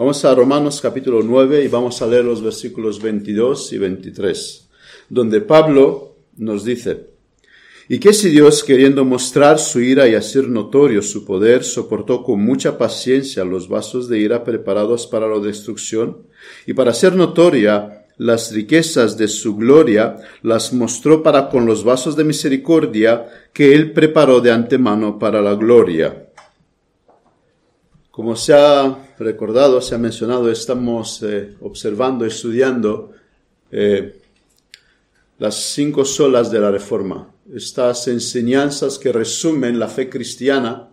Vamos a Romanos capítulo 9 y vamos a leer los versículos 22 y 23, donde Pablo nos dice, ¿y qué si Dios, queriendo mostrar su ira y hacer notorio su poder, soportó con mucha paciencia los vasos de ira preparados para la destrucción, y para hacer notoria las riquezas de su gloria, las mostró para con los vasos de misericordia que él preparó de antemano para la gloria? Como se recordado, se ha mencionado, estamos eh, observando, estudiando eh, las cinco solas de la Reforma. Estas enseñanzas que resumen la fe cristiana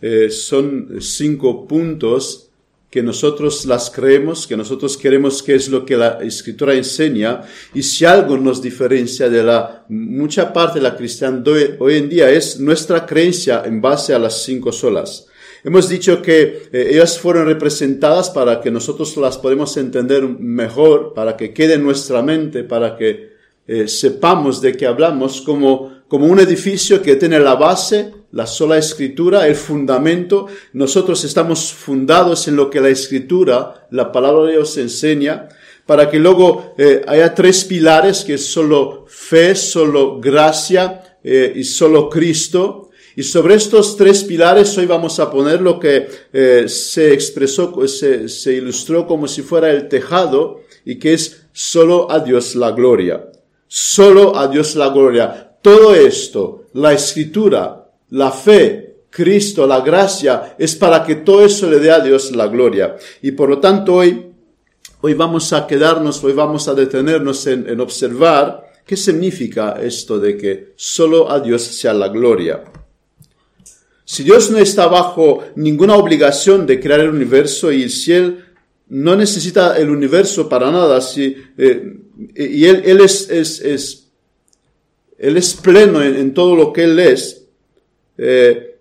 eh, son cinco puntos que nosotros las creemos, que nosotros queremos que es lo que la escritura enseña, y si algo nos diferencia de la mucha parte de la cristiandad hoy en día es nuestra creencia en base a las cinco solas. Hemos dicho que eh, ellas fueron representadas para que nosotros las podemos entender mejor, para que quede en nuestra mente, para que eh, sepamos de qué hablamos, como, como un edificio que tiene la base, la sola escritura, el fundamento. Nosotros estamos fundados en lo que la escritura, la palabra de Dios enseña, para que luego eh, haya tres pilares que es solo fe, solo gracia y solo Cristo y sobre estos tres pilares hoy vamos a poner lo que eh, se expresó, se, ilustró como si fuera el tejado y que es solo a Dios la gloria. Solo a Dios la gloria. Todo esto, la escritura, la fe, Cristo, la gracia, es para que todo eso le dé a Dios la gloria. Y por lo tanto hoy, hoy vamos a quedarnos, hoy vamos a detenernos en, en observar qué significa esto de que solo a Dios sea la gloria. Si Dios no está bajo ninguna obligación de crear el universo y si Él no necesita el universo para nada, si, eh, y Él, es, pleno en, todo lo que Él es, eh,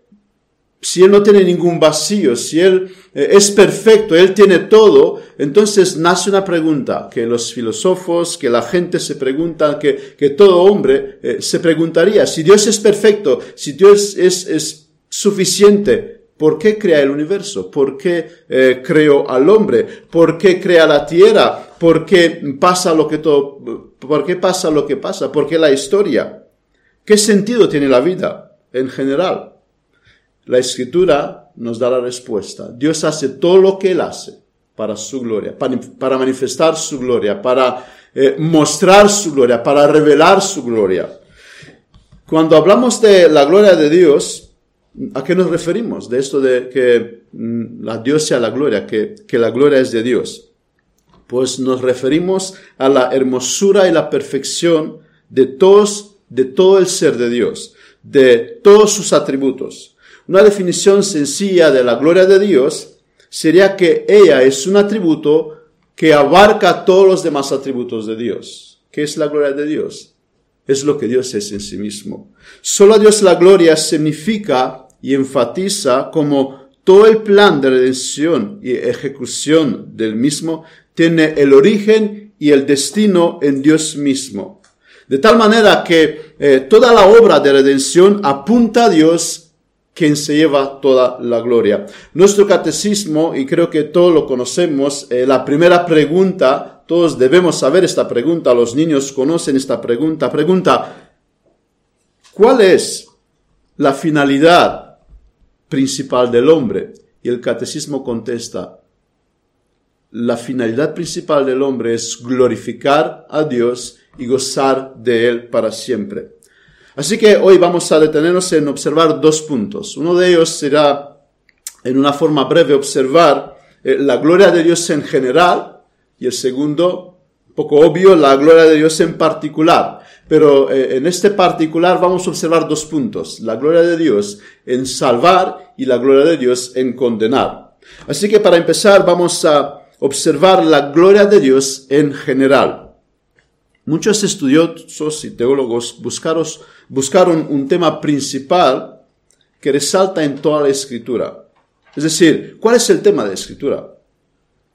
si Él no tiene ningún vacío, si Él eh, es perfecto, Él tiene todo, entonces nace una pregunta que los filósofos, que la gente se pregunta, que, que todo hombre se preguntaría, si Dios es perfecto, si Dios es, es suficiente. ¿Por qué crea el universo? ¿Por qué eh, creó al hombre? ¿Por qué crea la tierra? ¿Por qué pasa lo que todo, por qué pasa lo que pasa? ¿Por qué la historia? ¿Qué sentido tiene la vida en general? La escritura nos da la respuesta. Dios hace todo lo que Él hace para su gloria, para, manifestar su gloria, para eh, mostrar su gloria, para revelar su gloria. Cuando hablamos de la gloria de Dios, ¿A qué nos referimos? De esto de que mm, la Dios sea la gloria, que, que la gloria es de Dios. Pues nos referimos a la hermosura y la perfección de todos, de todo el ser de Dios, de todos sus atributos. Una definición sencilla de la gloria de Dios sería que ella es un atributo que abarca todos los demás atributos de Dios. ¿Qué es la gloria de Dios? Es lo que Dios es en sí mismo. Solo a Dios la gloria significa y enfatiza como todo el plan de redención y ejecución del mismo tiene el origen y el destino en Dios mismo. De tal manera que eh, toda la obra de redención apunta a Dios quien se lleva toda la gloria. Nuestro catecismo, y creo que todos lo conocemos, eh, la primera pregunta, todos debemos saber esta pregunta, los niños conocen esta pregunta, pregunta, ¿cuál es la finalidad principal del hombre. Y el catecismo contesta, la finalidad principal del hombre es glorificar a Dios y gozar de Él para siempre. Así que hoy vamos a detenernos en observar dos puntos. Uno de ellos será, en una forma breve, observar eh, la gloria de Dios en general y el segundo, poco obvio, la gloria de Dios en particular. Pero eh, en este particular vamos a observar dos puntos. La gloria de Dios en salvar y la gloria de Dios en condenar. Así que para empezar vamos a observar la gloria de Dios en general. Muchos estudiosos y teólogos buscaron un tema principal que resalta en toda la escritura. Es decir, ¿cuál es el tema de la escritura?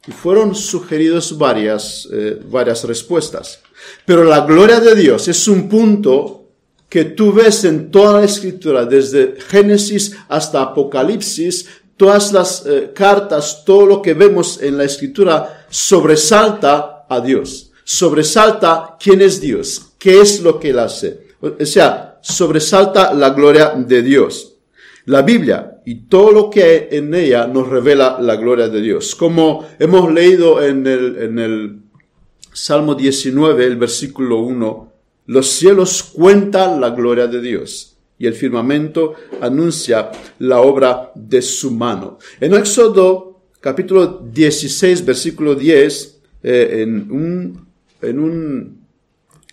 Y fueron sugeridos varias, eh, varias respuestas. Pero la gloria de Dios es un punto que tú ves en toda la escritura, desde Génesis hasta Apocalipsis, todas las eh, cartas, todo lo que vemos en la escritura sobresalta a Dios, sobresalta quién es Dios, qué es lo que él hace. O sea, sobresalta la gloria de Dios. La Biblia y todo lo que hay en ella nos revela la gloria de Dios. Como hemos leído en el, en el Salmo 19, el versículo 1, los cielos cuentan la gloria de Dios y el firmamento anuncia la obra de su mano. En Éxodo capítulo 16, versículo 10, eh, en, un, en, un,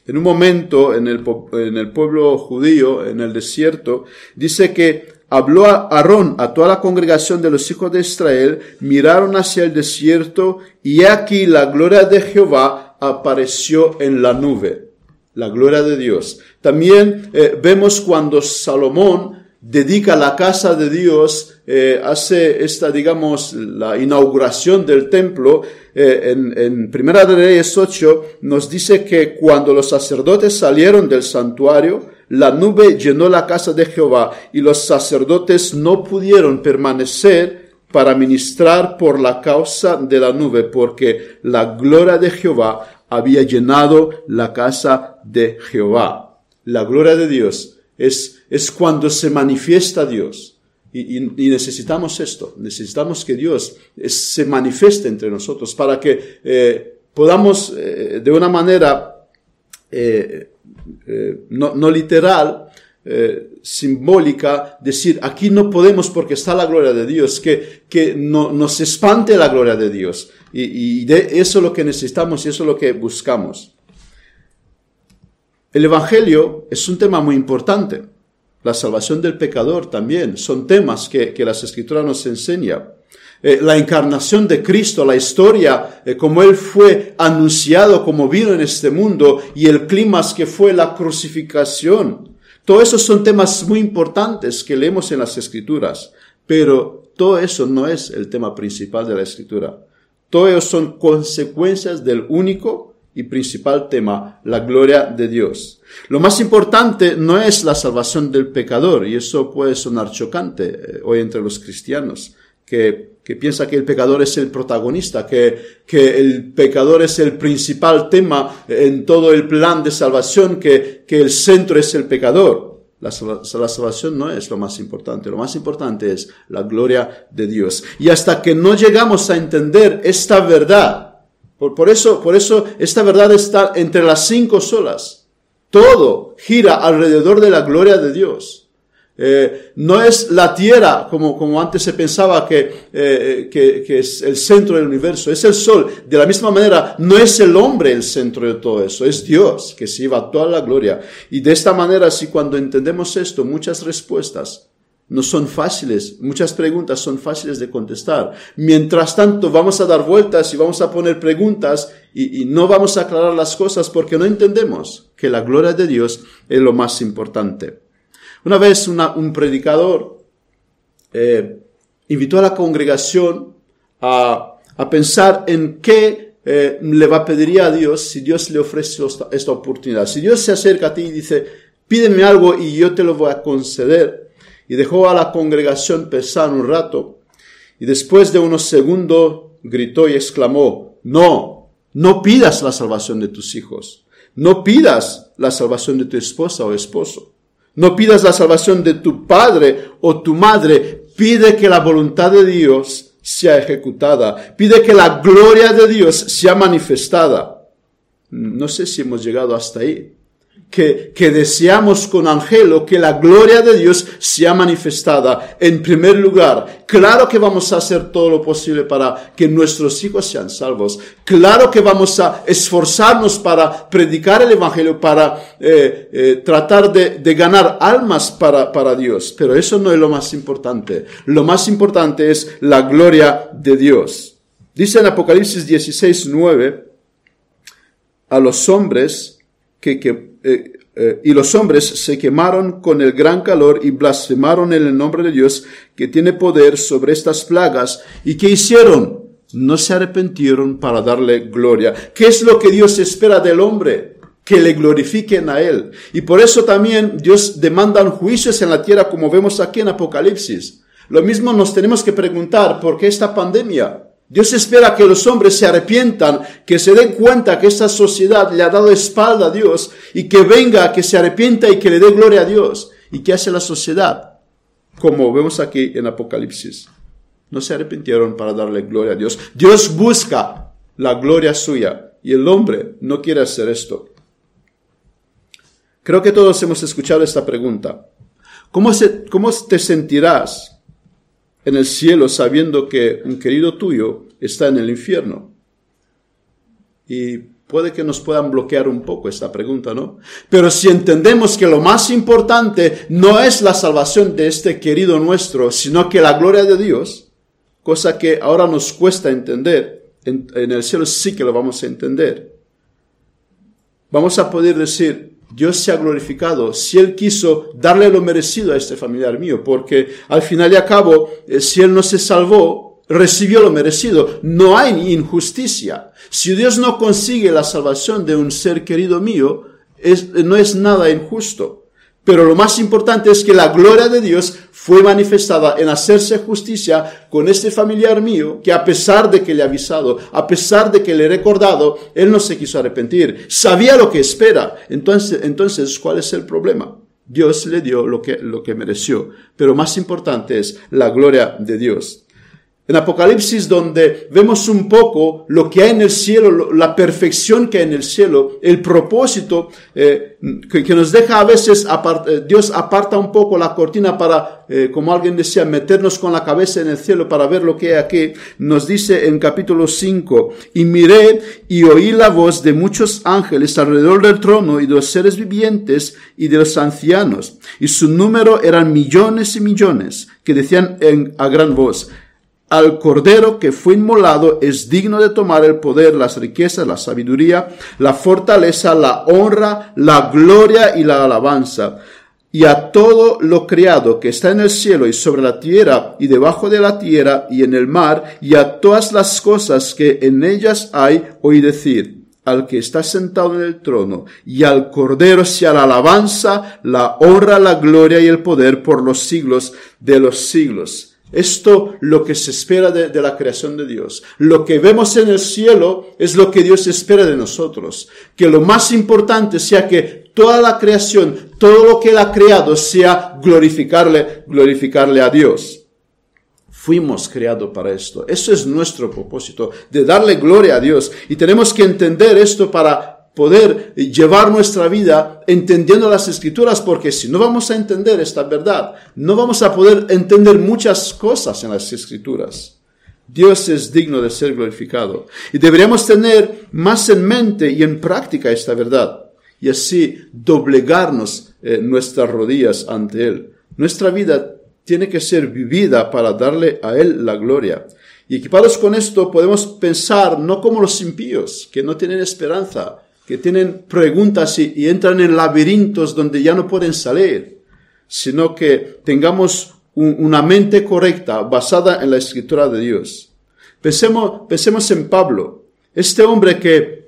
en un momento en el, en el pueblo judío, en el desierto, dice que habló a Aarón, a toda la congregación de los hijos de Israel, miraron hacia el desierto y aquí la gloria de Jehová apareció en la nube la gloria de Dios. También eh, vemos cuando Salomón dedica la casa de Dios, eh, hace esta, digamos, la inauguración del templo, eh, en, en, Primera de Reyes 8 nos dice que cuando los sacerdotes salieron del santuario, la nube llenó la casa de Jehová y los sacerdotes no pudieron permanecer para ministrar por la causa de la nube, porque la gloria de Jehová había llenado la casa de Jehová. La gloria de Dios es, es cuando se manifiesta Dios. Y, necesitamos esto, necesitamos que Dios se manifieste entre nosotros para que eh, podamos eh, de una manera eh, no, literal eh, simbólica, decir, aquí no podemos porque está la gloria de Dios, que, que no, nos espante la gloria de Dios. Y, de eso es lo que necesitamos y eso es lo que buscamos. El Evangelio es un tema muy importante. La salvación del pecador también son temas que, que las escrituras nos enseñan. Eh, la encarnación de Cristo, la historia, eh, como Él fue anunciado, como vino en este mundo, y el clima que fue la crucificación. Todo eso son temas muy importantes que leemos en las escrituras, pero todo eso no es el tema principal de la escritura. Todo eso son consecuencias del único y principal tema, la gloria de Dios. Lo más importante no es la salvación del pecador, y eso puede sonar chocante eh, hoy entre los cristianos que, que, piensa que el pecador es el protagonista, que, que, el pecador es el principal tema en todo el plan de salvación, que, que el centro es el pecador. La, la, salvación no es lo más importante, lo más importante es la gloria de Dios. Y hasta que no llegamos a entender esta verdad, por, por eso, por eso esta verdad está entre las cinco solas. Todo gira alrededor de la gloria de Dios. Eh, no es la Tierra, como, como antes se pensaba que, eh, que, que, es el centro del universo, es el Sol. De la misma manera, no es el hombre el centro de todo eso, es Dios que se lleva toda la gloria. Y de esta manera, si cuando entendemos esto, muchas respuestas no son fáciles, muchas preguntas son fáciles de contestar. Mientras tanto, vamos a dar vueltas y vamos a poner preguntas y, y no vamos a aclarar las cosas porque no entendemos que la gloria de Dios es lo más importante. Una vez un predicador eh, invitó a la congregación a, pensar en qué eh, le va a pedir a Dios si Dios le ofrece esta, oportunidad. Si Dios se acerca a ti y dice, pídeme algo y yo te lo voy a conceder. Y dejó a la congregación pensar un rato y después de unos segundos gritó y exclamó, no, no pidas la salvación de tus hijos, no pidas la salvación de tu esposa o esposo. No pidas la salvación de tu padre o tu madre. Pide que la voluntad de Dios sea ejecutada. Pide que la gloria de Dios sea manifestada. No sé si hemos llegado hasta ahí que, que deseamos con Angelo que la gloria de Dios sea manifestada en primer lugar. Claro que vamos a hacer todo lo posible para que nuestros hijos sean salvos. Claro que vamos a esforzarnos para predicar el Evangelio, para eh, eh, tratar de, de, ganar almas para, para Dios. Pero eso no es lo más importante. Lo más importante es la gloria de Dios. Dice en Apocalipsis 16, 9, a los hombres que, que eh, eh, y los hombres se quemaron con el gran calor y blasfemaron en el nombre de Dios que tiene poder sobre estas plagas. ¿Y qué hicieron? No se arrepintieron para darle gloria. ¿Qué es lo que Dios espera del hombre? Que le glorifiquen a Él. Y por eso también Dios demanda juicios en la tierra como vemos aquí en Apocalipsis Lo mismo nos tenemos que preguntar, ¿por qué esta pandemia? Dios espera que los hombres se arrepientan, que se den cuenta que esta sociedad le ha dado espalda a Dios y que venga, que se arrepienta y que le dé gloria a Dios. ¿Y qué hace la sociedad? Como vemos aquí en Apocalipsis. No se arrepintieron para darle gloria a Dios. Dios busca la gloria suya y el hombre no quiere hacer esto. Creo que todos hemos escuchado esta pregunta. ¿Cómo, cómo te sentirás en el cielo sabiendo que un querido tuyo está en el infierno? Y puede que nos puedan bloquear un poco esta pregunta, ¿no? Pero si entendemos que lo más importante no es la salvación de este querido nuestro, sino que la gloria de Dios, cosa que ahora nos cuesta entender, en, en el cielo sí que lo vamos a entender. Vamos a poder decir, Dios se ha glorificado si Él quiso darle lo merecido a este familiar mío, porque al final y al cabo, eh, si Él no se salvó, recibió lo merecido. No hay injusticia. Si Dios no consigue la salvación de un ser querido mío, no es nada injusto. Pero lo más importante es que la gloria de Dios fue manifestada en hacerse justicia con este familiar mío, que a pesar de que le he avisado, a pesar de que le he recordado, él no se quiso arrepentir. Sabía lo que espera. Entonces, entonces ¿cuál es el problema? Dios le dio lo que, lo que mereció. Pero más importante es la gloria de Dios en Apocalipsis donde vemos un poco lo que hay en el cielo, la perfección que hay en el cielo, el propósito eh, que, nos deja a veces, eh, Dios aparta un poco la cortina para, eh, como alguien decía, meternos con la cabeza en el cielo para ver lo que hay aquí, nos dice en capítulo 5, y miré y oí la voz de muchos ángeles alrededor del trono y de los seres vivientes y de los ancianos, y su número eran millones y millones, que decían a gran voz, al Cordero que fue inmolado es digno de tomar el poder, las riquezas, la sabiduría, la fortaleza, la honra, la gloria y la alabanza. Y a todo lo criado que está en el cielo y sobre la tierra y debajo de la tierra y en el mar y a todas las cosas que en ellas hay, oí decir, al que está sentado en el trono y al Cordero sea la alabanza, la honra, la gloria y el poder por los siglos de los siglos. Esto lo que se espera de, la creación de Dios. Lo que vemos en el cielo es lo que Dios espera de nosotros. Que lo más importante sea que toda la creación, todo lo que Él ha creado sea glorificarle, glorificarle a Dios. Fuimos creados para esto. Eso es nuestro propósito, de darle gloria a Dios. Y tenemos que entender esto para poder llevar nuestra vida entendiendo las escrituras, porque si no vamos a entender esta verdad, no vamos a poder entender muchas cosas en las escrituras. Dios es digno de ser glorificado. Y deberíamos tener más en mente y en práctica esta verdad. Y así doblegarnos eh, nuestras rodillas ante Él. Nuestra vida tiene que ser vivida para darle a Él la gloria. Y equipados con esto podemos pensar no como los impíos, que no tienen esperanza, que tienen preguntas y, entran en laberintos donde ya no pueden salir, sino que tengamos una mente correcta basada en la escritura de Dios. Pensemos, pensemos en Pablo, este hombre que,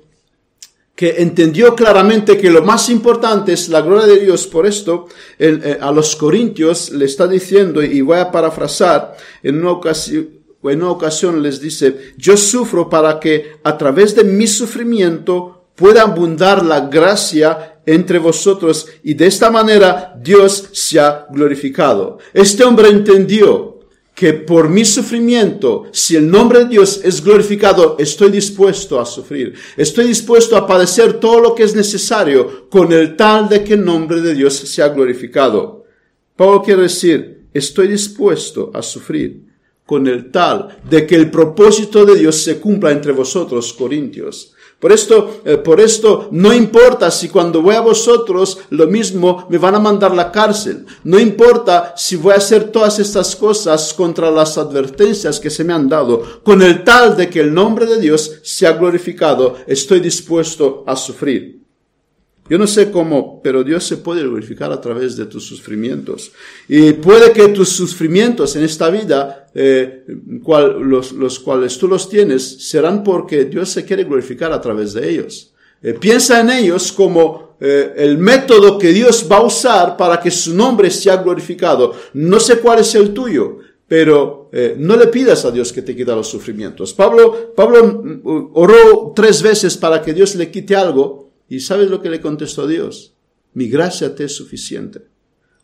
que entendió claramente que lo más importante es la gloria de Dios. Por esto, eh, a los corintios le está diciendo, y voy a parafrasar, en una ocasión, en una ocasión les dice, yo sufro para que a través de mi sufrimiento pueda abundar la gracia entre vosotros y de esta manera Dios se ha glorificado. Este hombre entendió que por mi sufrimiento, si el nombre de Dios es glorificado, estoy dispuesto a sufrir. Estoy dispuesto a padecer todo lo que es necesario con el tal de que el nombre de Dios sea glorificado. Pablo quiere decir, estoy dispuesto a sufrir con el tal de que el propósito de Dios se cumpla entre vosotros, corintios. Por esto, eh, por esto no importa si cuando voy a vosotros lo mismo me van a mandar la cárcel. No importa si voy a hacer todas estas cosas contra las advertencias que se me han dado. Con el tal de que el nombre de Dios sea glorificado, estoy dispuesto a sufrir. Yo no sé cómo, pero Dios se puede glorificar a través de tus sufrimientos. Y puede que tus sufrimientos en esta vida, eh, los, cuales tú los tienes, serán porque Dios se quiere glorificar a través de ellos. Eh, piensa en ellos como eh, el método que Dios va a usar para que su nombre sea glorificado. No sé cuál es el tuyo, pero eh, no le pidas a Dios que te quita los sufrimientos. Pablo, Pablo mm, oró tres veces para que Dios le quite algo y ¿sabes lo que le contestó Dios? Mi gracia te es suficiente.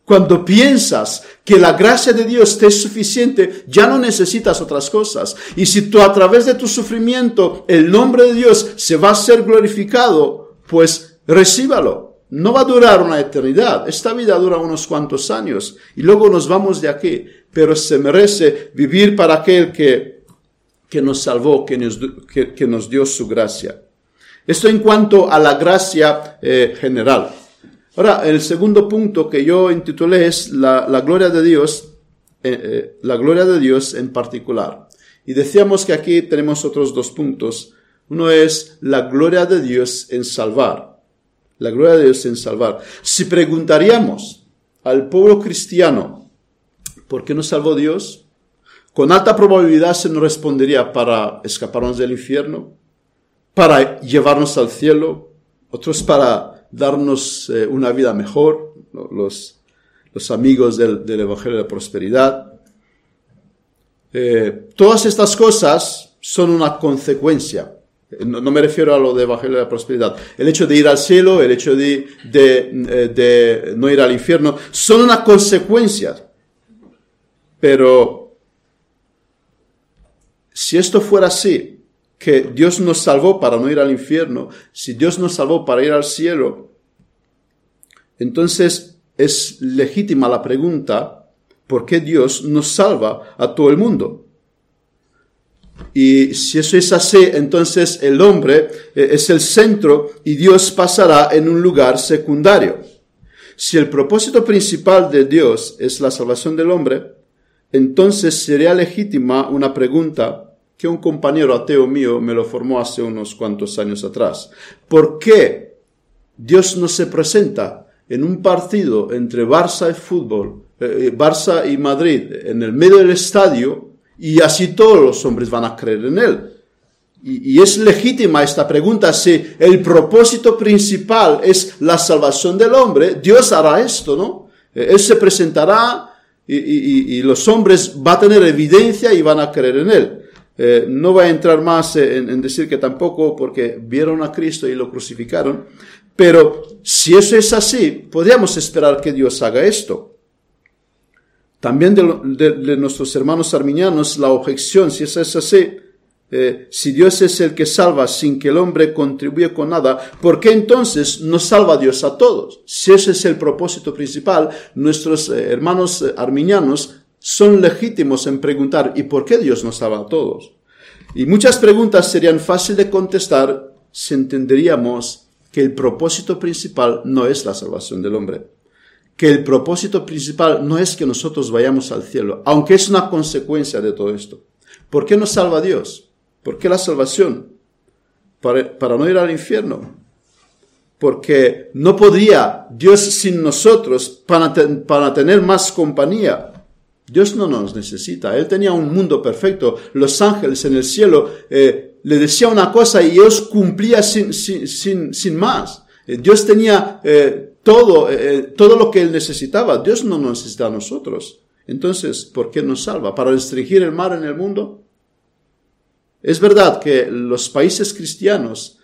Cuando piensas que la gracia de Dios te es suficiente, ya no necesitas otras cosas. Y si tú a través de tu sufrimiento el nombre de Dios se va a ser glorificado, pues recíbalo. No va a durar una eternidad. Esta vida dura unos cuantos años y luego nos vamos de aquí. Pero se merece vivir para aquel que, que nos salvó, que nos, que, nos dio su gracia. Esto en cuanto a la gracia eh, general. Ahora, el segundo punto que yo intitulé es la, gloria de Dios, eh, eh, la gloria de Dios en particular. Y decíamos que aquí tenemos otros dos puntos. Uno es la gloria de Dios en salvar. La gloria de Dios en salvar. Si preguntaríamos al pueblo cristiano, ¿por qué nos salvó Dios? Con alta probabilidad se nos respondería para escaparnos del infierno, para llevarnos al cielo, otros para darnos eh, una vida mejor, los, los amigos del, del, Evangelio de la Prosperidad. Eh, todas estas cosas son una consecuencia. No, me refiero a lo de Evangelio de la Prosperidad. El hecho de ir al cielo, el hecho de, de, eh, de no ir al infierno, son una consecuencia. Pero si esto fuera así, que Dios nos salvó para no ir al infierno, si Dios nos salvó para ir al cielo, entonces es legítima la pregunta, ¿por qué Dios nos salva a todo el mundo? Y si eso es así, entonces el hombre eh, es el centro y Dios pasará en un lugar secundario. Si el propósito principal de Dios es la salvación del hombre, entonces sería legítima una pregunta que un compañero ateo mío me lo formó hace unos cuantos años atrás. ¿Por qué Dios no se presenta en un partido entre Barça y fútbol, eh, eh, Barça y Madrid, en el medio del estadio, y así todos los hombres van a creer en él? Y, es legítima esta pregunta, si el propósito principal es la salvación del hombre, Dios hará esto, ¿no? Eh, él se presentará y, los hombres van a tener evidencia y van a creer en él. Eh, no voy a entrar más en, decir que tampoco porque vieron a Cristo y lo crucificaron, pero si eso es así, podríamos esperar que Dios haga esto. También de, nuestros hermanos arminianos, la objeción, si eso es así, eh, si Dios es el que salva sin que el hombre contribuya con nada, ¿por qué entonces no salva Dios a todos? Si ese es el propósito principal, nuestros eh, hermanos arminianos son legítimos en preguntar ¿y por qué Dios nos salva a todos? Y muchas preguntas serían fáciles de contestar si entenderíamos que el propósito principal no es la salvación del hombre, que el propósito principal no es que nosotros vayamos al cielo, aunque es una consecuencia de todo esto. ¿Por qué nos salva Dios? ¿Por qué la salvación? Para, no ir al infierno. Porque no podría Dios sin nosotros para, para tener más compañía Dios no nos necesita. Él tenía un mundo perfecto. Los ángeles en el cielo eh, le decía una cosa y Dios cumplía sin, sin, sin, más. Eh, Dios tenía eh, todo, todo lo que Él necesitaba. Dios no nos necesita a nosotros. Entonces, ¿por qué nos salva? ¿Para restringir el mar en el mundo? Es verdad que los países cristianos,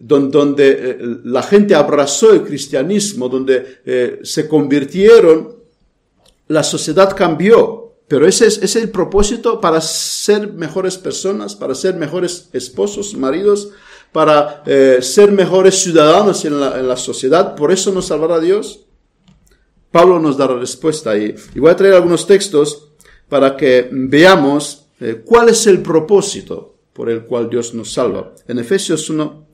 donde, la gente abrazó el cristianismo, donde se convirtieron, la sociedad cambió, pero ese es, el propósito para ser mejores personas, para ser mejores esposos, maridos, para eh, ser mejores ciudadanos en la, sociedad. Por eso nos salvará Dios. Pablo nos da la respuesta y, y voy a traer algunos textos para que veamos eh, cuál es el propósito por el cual Dios nos salva. En Efesios 1,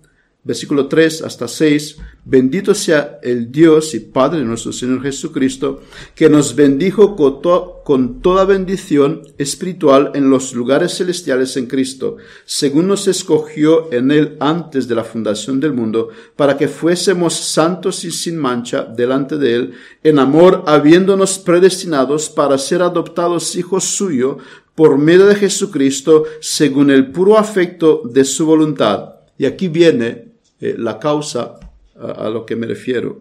versículo 3 hasta 6, bendito sea el Dios y Padre de nuestro Señor Jesucristo, que nos bendijo con, toda bendición espiritual en los lugares celestiales en Cristo, según nos escogió en Él antes de la fundación del mundo, para que fuésemos santos y sin mancha delante de Él, en amor habiéndonos predestinados para ser adoptados hijos suyos por medio de Jesucristo, según el puro afecto de su voluntad. Y aquí viene eh, la causa a, lo que me refiero,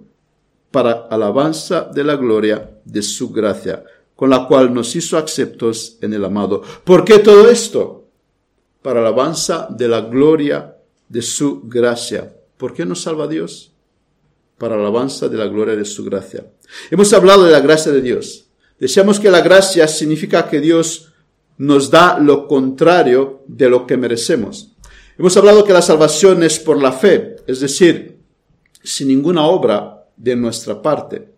para alabanza de la gloria de su gracia, con la cual nos hizo aceptos en el amado. ¿Por qué todo esto? Para alabanza de la gloria de su gracia. ¿Por qué nos salva Dios? Para alabanza de la gloria de su gracia. Hemos hablado de la gracia de Dios. Decíamos que la gracia significa que Dios nos da lo contrario de lo que merecemos. Hemos hablado que la salvación es por la fe, es decir, sin ninguna obra de nuestra parte.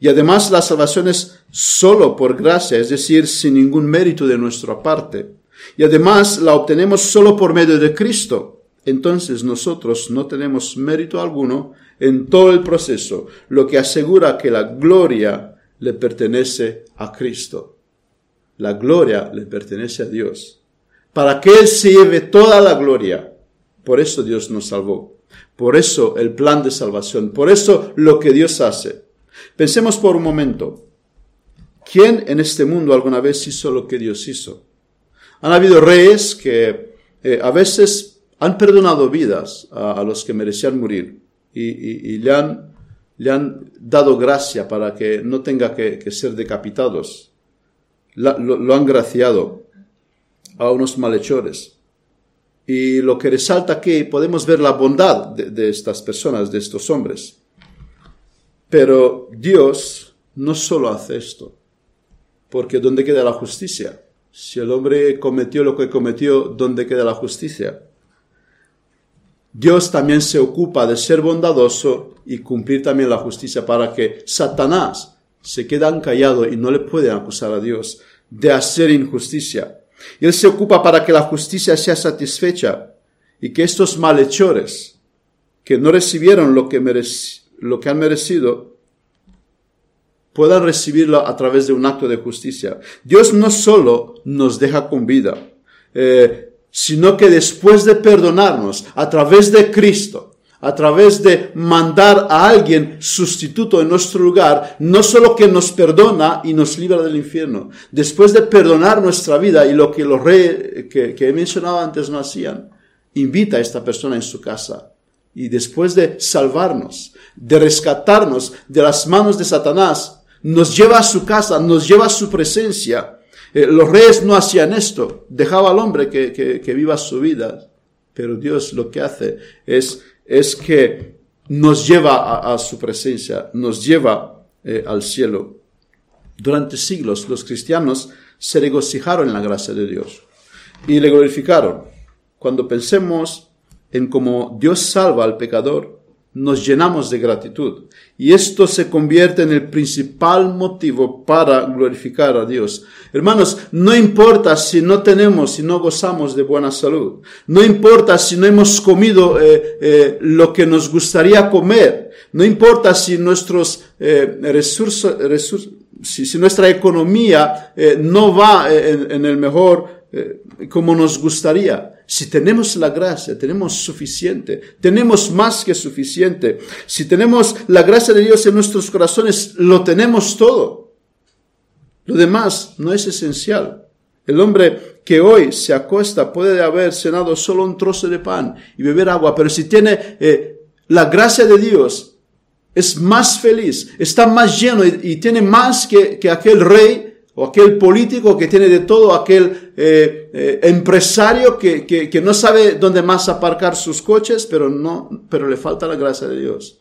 Y además la salvación es solo por gracia, es decir, sin ningún mérito de nuestra parte. Y además la obtenemos solo por medio de Cristo. Entonces nosotros no tenemos mérito alguno en todo el proceso, lo que asegura que la gloria le pertenece a Cristo. La gloria le pertenece a Dios. Para que Él se lleve toda la gloria. Por eso Dios nos salvó. Por eso el plan de salvación. Por eso lo que Dios hace. Pensemos por un momento, ¿quién en este mundo alguna vez hizo lo que Dios hizo? Han habido reyes que eh, a veces han perdonado vidas a, los que merecían morir y, le, han, le, han, dado gracia para que no tenga que, ser decapitados. lo, han graciado a unos malhechores. Y lo que resalta aquí, podemos ver la bondad de estas personas, de estos hombres. Pero Dios no solo hace esto, porque ¿dónde queda la justicia? Si el hombre cometió lo que cometió, ¿dónde queda la justicia? Dios también se ocupa de ser bondadoso y cumplir también la justicia para que Satanás se quede callado y no le puede acusar a Dios de hacer injusticia. Él se ocupa para que la justicia sea satisfecha y que estos malhechores que no recibieron lo que lo que han merecido, puedan recibirlo a través de un acto de justicia. Dios no solo nos deja con vida, eh, sino que después de perdonarnos a través de Cristo, a través de mandar a alguien sustituto en nuestro lugar, no solo que nos perdona y nos libra del infierno, después de perdonar nuestra vida y lo que los reyes que, que he mencionado antes no hacían, invita a esta persona en su casa. Y después de salvarnos, de rescatarnos de las manos de Satanás, nos lleva a su casa, nos lleva a su presencia. Eh, los reyes no hacían esto, dejaba al hombre que, que, viva su vida, pero Dios lo que hace es, es que nos lleva a, su presencia, nos lleva eh, al cielo. Durante siglos los cristianos se regocijaron en la gracia de Dios y le glorificaron. Cuando pensemos en cómo Dios salva al pecador, nos llenamos de gratitud. Y esto se convierte en el principal motivo para glorificar a Dios. Hermanos, no importa si no tenemos, si no gozamos de buena salud. No importa si no hemos comido eh, eh, lo que nos gustaría comer. No importa si nuestros eh, recursos, si, nuestra economía no va en, en el mejor como nos gustaría. Si tenemos la gracia, tenemos suficiente, tenemos más que suficiente. Si tenemos la gracia de Dios en nuestros corazones, lo tenemos todo. Lo demás no es esencial. El hombre que hoy se acuesta puede haber cenado solo un trozo de pan y beber agua, pero si tiene eh, la gracia de Dios, es más feliz, está más lleno y, tiene más que, que aquel rey o aquel político que tiene de todo, aquel eh, eh, empresario que, que, que, no sabe dónde más aparcar sus coches, pero no, pero le falta la gracia de Dios.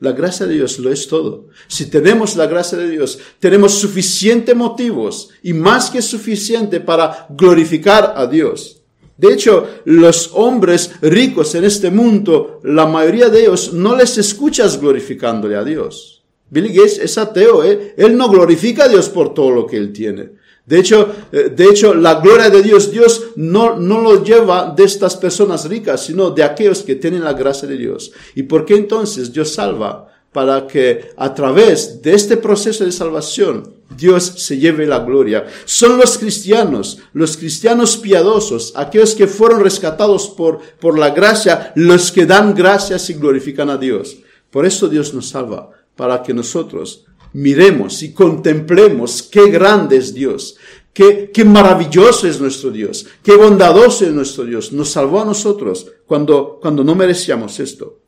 La gracia de Dios lo es todo. Si tenemos la gracia de Dios, tenemos suficientes motivos y más que suficiente para glorificar a Dios. De hecho, los hombres ricos en este mundo, la mayoría de ellos no les escuchas glorificándole a Dios. Billy Gates es ateo, ¿eh? él no glorifica a Dios por todo lo que él tiene. De hecho, eh, de hecho, la gloria de Dios, Dios no, no lo lleva de estas personas ricas, sino de aquellos que tienen la gracia de Dios. ¿Y por qué entonces Dios salva? Para que a través de este proceso de salvación, Dios se lleve la gloria. Son los cristianos, los cristianos piadosos, aquellos que fueron rescatados por, por la gracia, los que dan gracias y glorifican a Dios. Por eso Dios nos salva para que nosotros miremos y contemplemos qué grande es Dios, qué, qué maravilloso es nuestro Dios, qué bondadoso es nuestro Dios. Nos salvó a nosotros cuando, cuando no merecíamos esto.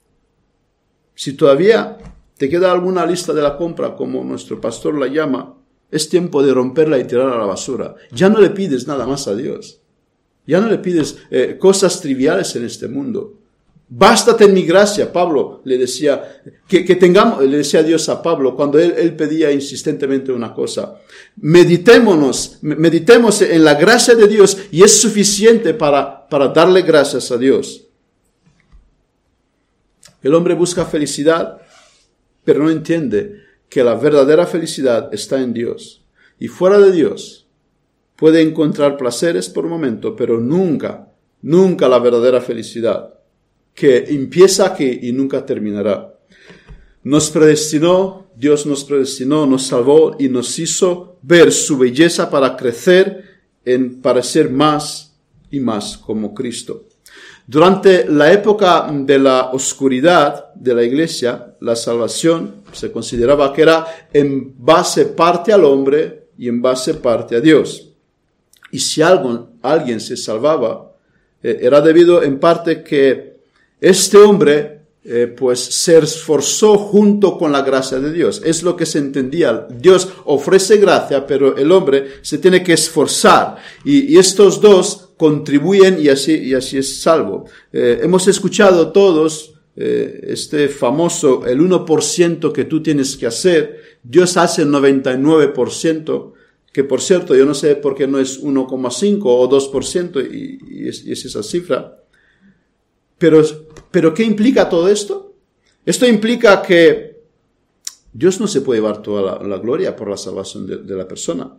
Si todavía te queda alguna lista de la compra, como nuestro pastor la llama, Es tiempo de romperla y tirarla a la basura. Ya no le pides nada más a Dios. Ya no le pides eh, cosas triviales en este mundo. Bástate en mi gracia, Pablo le decía, que, tengamos, le decía Dios a Pablo cuando él, él, pedía insistentemente una cosa. Meditémonos, meditemos en la gracia de Dios y es suficiente para, para darle gracias a Dios. El hombre busca felicidad, pero no entiende que la verdadera felicidad está en Dios. Y fuera de Dios puede encontrar placeres por momento, pero nunca, nunca la verdadera felicidad que empieza aquí y nunca terminará. Nos predestinó, Dios nos predestinó, nos salvó y nos hizo ver su belleza para crecer en parecer más y más como Cristo. Durante la época de la oscuridad de la iglesia, la salvación se consideraba que era en base parte al hombre y en base parte a Dios. Y si alguien se salvaba, eh, era debido en parte que este hombre, eh, pues, se esforzó junto con la gracia de Dios. Es lo que se entendía. Dios ofrece gracia, pero el hombre se tiene que esforzar. Y, estos dos contribuyen y así, y así es salvo. Eh, hemos escuchado todos eh, este famoso, el 1% que tú tienes que hacer. Dios hace el 99% que por cierto, yo no sé por qué no es 1,5 o 2% y, y, es, y es esa cifra. Pero pero ¿qué implica todo esto? Esto implica que Dios no se puede llevar toda la, gloria por la salvación de, la persona.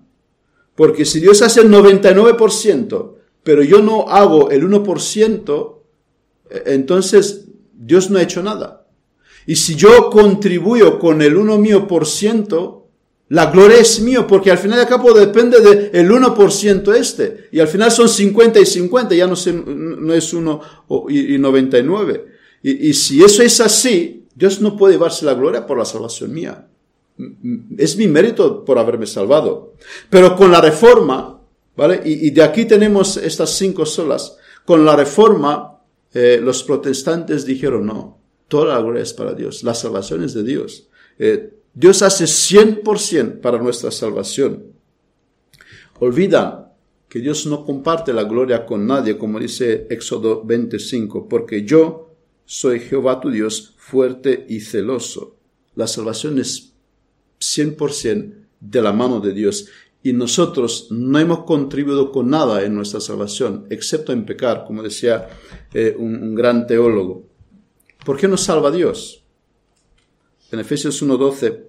Porque si Dios hace el 99%, pero yo no hago el 1%, eh, entonces Dios no ha hecho nada. Y si yo contribuyo con el 1 mío por ciento, la gloria es mío, porque al final de cabo depende del 1% este. Y al final son 50 y 50, ya no, no es 1 y 99. Y, y si eso es así, Dios no puede llevarse la gloria por la salvación mía. Es mi mérito por haberme salvado. Pero con la reforma, ¿vale? Y, de aquí tenemos estas cinco solas. Con la reforma, eh, los protestantes dijeron, no, toda la gloria es para Dios, la salvación es de Dios. Eh, Dios hace 100% para nuestra salvación. Olvidan que Dios no comparte la gloria con nadie, como dice Éxodo 25, porque yo soy Jehová tu Dios, fuerte y celoso. La salvación es 100% de la mano de Dios y nosotros no hemos contribuido con nada en nuestra salvación, excepto en pecar, como decía eh, un, un gran teólogo. ¿Por qué nos salva Dios? En Efesios 1.12,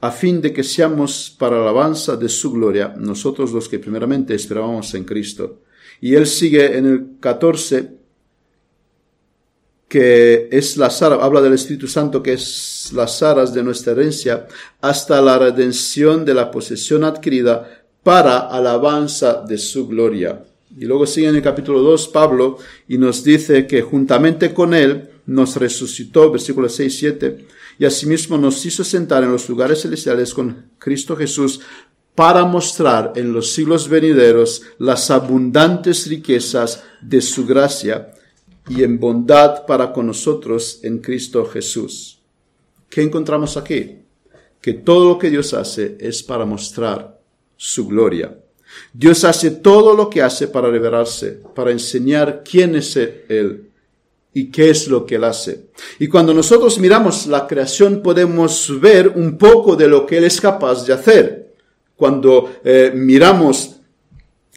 a fin de que seamos para alabanza de su gloria, nosotros los que primeramente esperábamos en Cristo. Y él sigue en el 14, que es la sara, habla del Espíritu Santo, que es las aras de nuestra herencia, hasta la redención de la posesión adquirida para alabanza de su gloria. Y luego sigue en el capítulo 2 Pablo y nos dice que juntamente con él nos resucitó, versículo 6, 7, y asimismo nos hizo sentar en los lugares celestiales con Cristo Jesús para mostrar en los siglos venideros las abundantes riquezas de su gracia y en bondad para con nosotros en Cristo Jesús. ¿Qué encontramos aquí? Que todo lo que Dios hace es para mostrar su gloria. Dios hace todo lo que hace para revelarse, para enseñar quién es Él y qué es lo que Él hace. Y cuando nosotros miramos la creación podemos ver un poco de lo que Él es capaz de hacer. Cuando eh, miramos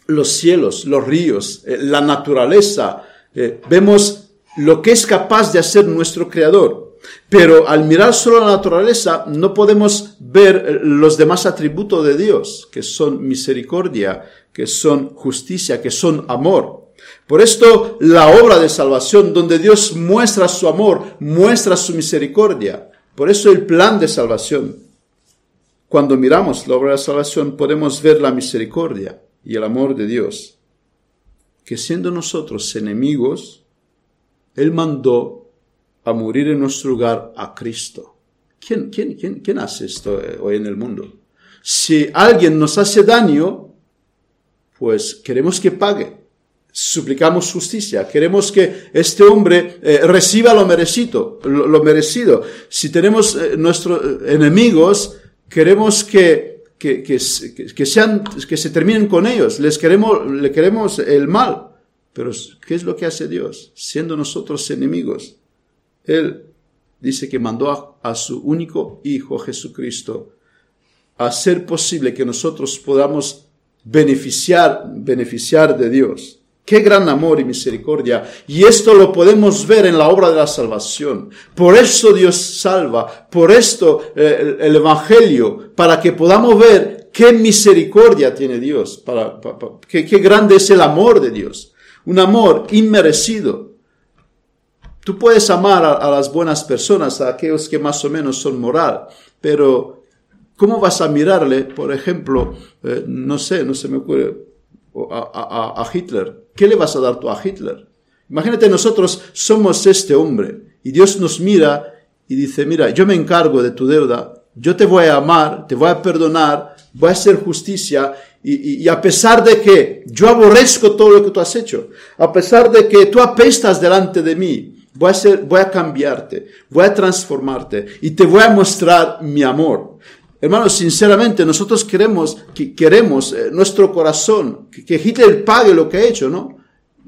los cielos, los ríos, eh, la naturaleza, eh, vemos lo que es capaz de hacer nuestro Creador. Pero al mirar solo la naturaleza no podemos ver los demás atributos de Dios, que son misericordia, que son justicia, que son amor. Por esto la obra de salvación, donde Dios muestra su amor, muestra su misericordia. Por eso el plan de salvación. Cuando miramos la obra de salvación podemos ver la misericordia y el amor de Dios. Que siendo nosotros enemigos, Él mandó a morir en nuestro lugar a Cristo. ¿Quién, quién, quién, quién hace esto eh, hoy en el mundo? Si alguien nos hace daño, pues queremos que pague suplicamos justicia, queremos que este hombre eh, reciba lo merecido, lo, merecido. Si tenemos eh, nuestros eh, enemigos, queremos que, que, que, sean, que se terminen con ellos, les queremos, le queremos el mal. Pero, ¿qué es lo que hace Dios? Siendo nosotros enemigos. Él dice que mandó a, a su único Hijo Jesucristo a hacer posible que nosotros podamos beneficiar, beneficiar de Dios. Qué gran amor y misericordia. Y esto lo podemos ver en la obra de la salvación. Por eso Dios salva. Por esto eh, el, Evangelio, para que podamos ver qué misericordia tiene Dios. Para, qué, grande es el amor de Dios. Un amor inmerecido. Tú puedes amar a, las buenas personas, a aquellos que más o menos son moral, pero ¿cómo vas a mirarle, por ejemplo, eh, no sé, no se me ocurre, a, a Hitler? ¿Qué le vas a dar tú a Hitler? Imagínate, nosotros somos este hombre y Dios nos mira y dice, mira, yo me encargo de tu deuda, yo te voy a amar, te voy a perdonar, voy a hacer justicia y, a pesar de que yo aborrezco todo lo que tú has hecho, a pesar de que tú apestas delante de mí, voy a, ser, voy a cambiarte, voy a transformarte y te voy a mostrar mi amor. Hermanos, sinceramente, nosotros queremos, que queremos eh, nuestro corazón, que, Hitler pague lo que ha hecho, ¿no?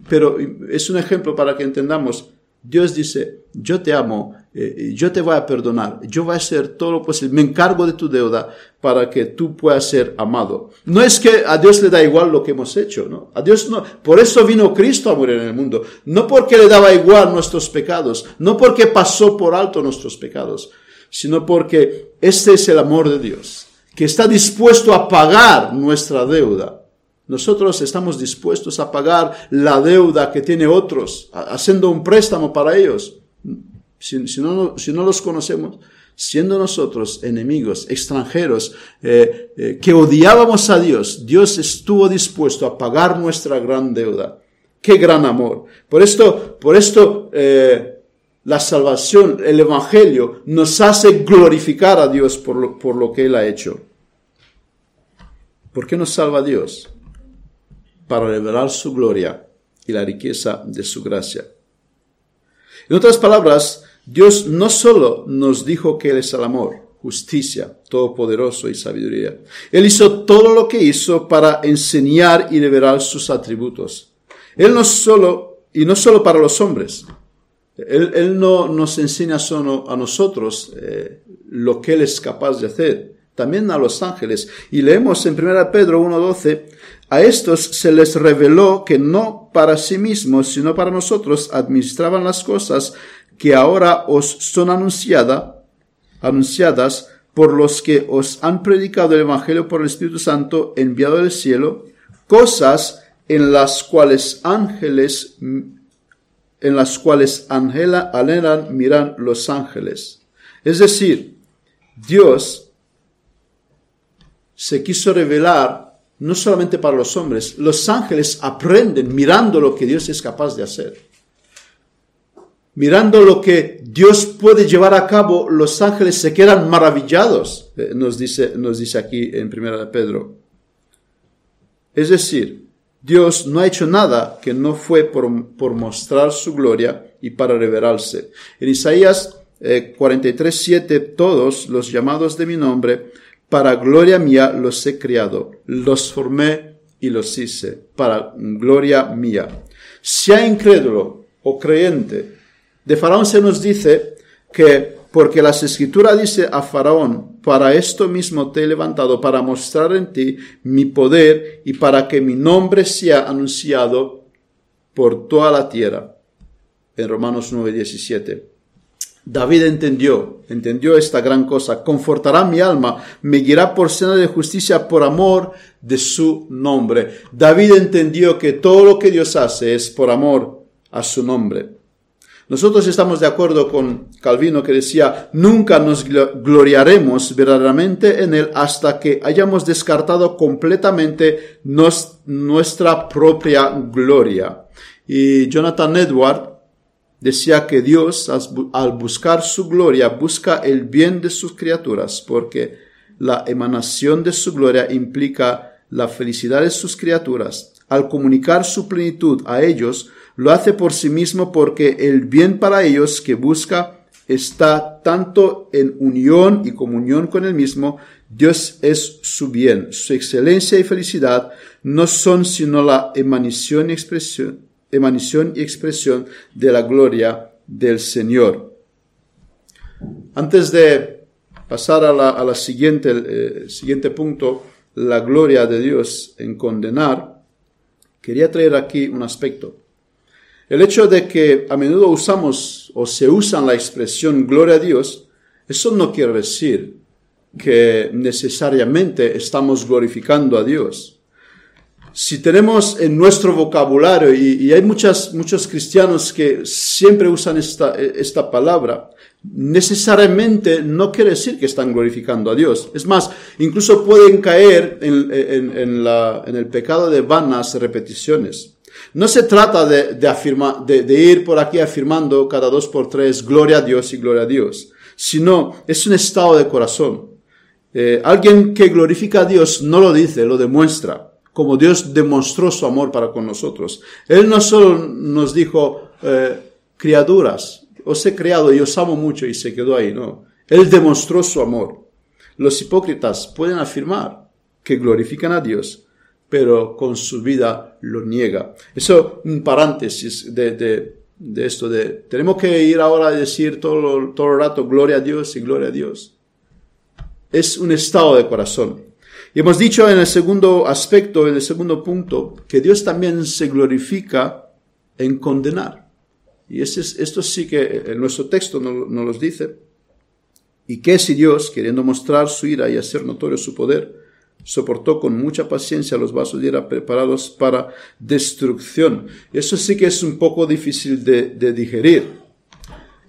Pero es un ejemplo para que entendamos. Dios dice, yo te amo, eh, yo te voy a perdonar, yo voy a hacer todo lo posible, me encargo de tu deuda para que tú puedas ser amado. No es que a Dios le da igual lo que hemos hecho, ¿no? A Dios no. Por eso vino Cristo a morir en el mundo. No porque le daba igual nuestros pecados, no porque pasó por alto nuestros pecados, sino porque este es el amor de Dios, que está dispuesto a pagar nuestra deuda. Nosotros estamos dispuestos a pagar la deuda que tiene otros, haciendo un préstamo para ellos. Si, no, si no, los conocemos, siendo nosotros enemigos, extranjeros, eh, eh, que odiábamos a Dios, Dios estuvo dispuesto a pagar nuestra gran deuda. Qué gran amor. Por esto, por esto, eh, la salvación, el Evangelio, nos hace glorificar a Dios por lo, por lo que Él ha hecho. ¿Por qué nos salva Dios? Para revelar su gloria y la riqueza de su gracia. En otras palabras, Dios no solo nos dijo que Él es el amor, justicia, todopoderoso y sabiduría. Él hizo todo lo que hizo para enseñar y revelar sus atributos. Él no solo, y no solo para los hombres, él, no nos enseña solo a nosotros eh, lo que Él es capaz de hacer, también a los ángeles. Y leemos en 1 Pedro 1.12, a estos se les reveló que no para sí mismos, sino para nosotros administraban las cosas que ahora os son anunciada, anunciadas por los que os han predicado el Evangelio por el Espíritu Santo enviado del cielo, cosas en las cuales ángeles en las cuales angela, anhelan miran los ángeles. Es decir, Dios se quiso revelar no solamente para los hombres, los ángeles aprenden mirando lo que Dios es capaz de hacer. Mirando lo que Dios puede llevar a cabo, los ángeles se quedan maravillados, eh, nos dice, nos dice aquí en 1 Pedro. Es decir, Dios no ha hecho nada que no fue por, mostrar su gloria y para revelarse. En Isaías 43, eh, 7, todos los llamados de mi nombre, para gloria mía los he criado, los formé y los hice, para gloria mía. Sea incrédulo o creyente, de Faraón se nos dice que porque las escrituras dice a Faraón, para esto mismo te he levantado, para mostrar en ti mi poder y para que mi nombre sea anunciado por toda la tierra. En Romanos 9:17. David entendió, entendió esta gran cosa, confortará mi alma, me guiará por senda de justicia por amor de su nombre. David entendió que todo lo que Dios hace es por amor a su nombre. Nosotros estamos de acuerdo con Calvino que decía, nunca nos gloriaremos verdaderamente en Él hasta que hayamos descartado completamente nuestra propia gloria. Y Jonathan Edward decía que Dios al buscar su gloria busca el bien de sus criaturas porque la emanación de su gloria implica la felicidad de sus criaturas. Al comunicar su plenitud a ellos, lo hace por sí mismo porque el bien para ellos que busca está tanto en unión y comunión con el mismo, Dios es su bien, su excelencia y felicidad no son sino la emanación y expresión, y expresión de la gloria del Señor. Antes de pasar a la, siguiente, eh, siguiente punto, la gloria de Dios en condenar, quería traer aquí un aspecto. El hecho de que a menudo usamos o se usa la expresión gloria a Dios, eso no quiere decir que necesariamente estamos glorificando a Dios. Si tenemos en nuestro vocabulario, y, hay muchas, muchos cristianos que siempre usan esta, esta palabra, necesariamente no quiere decir que están glorificando a Dios. Es más, incluso pueden caer en, en, la, en el pecado de vanas repeticiones. No se trata de, afirmar, de, ir por aquí afirmando cada dos por tres gloria a Dios y gloria a Dios, sino es un estado de corazón. Eh, alguien que glorifica a Dios no lo dice, lo demuestra, como Dios demostró su amor para con nosotros. Él no solo nos dijo, eh, criaturas, os he creado y os amo mucho y se quedó ahí, no. Él demostró su amor. Los hipócritas pueden afirmar que glorifican a Dios, pero con su vida lo niega. Eso, un paréntesis de, de, de esto, de tenemos que ir ahora a decir todo, todo el rato gloria a Dios y gloria a Dios. Es un estado de corazón. Y hemos dicho en el segundo aspecto, en el segundo punto, que Dios también se glorifica en condenar. Y ese esto sí que en nuestro texto nos, nos lo dice. ¿Y qué si Dios, queriendo mostrar su ira y hacer notorio su poder, soportó con mucha paciencia los vasos y era preparados para destrucción. Eso sí que es un poco difícil de, digerir.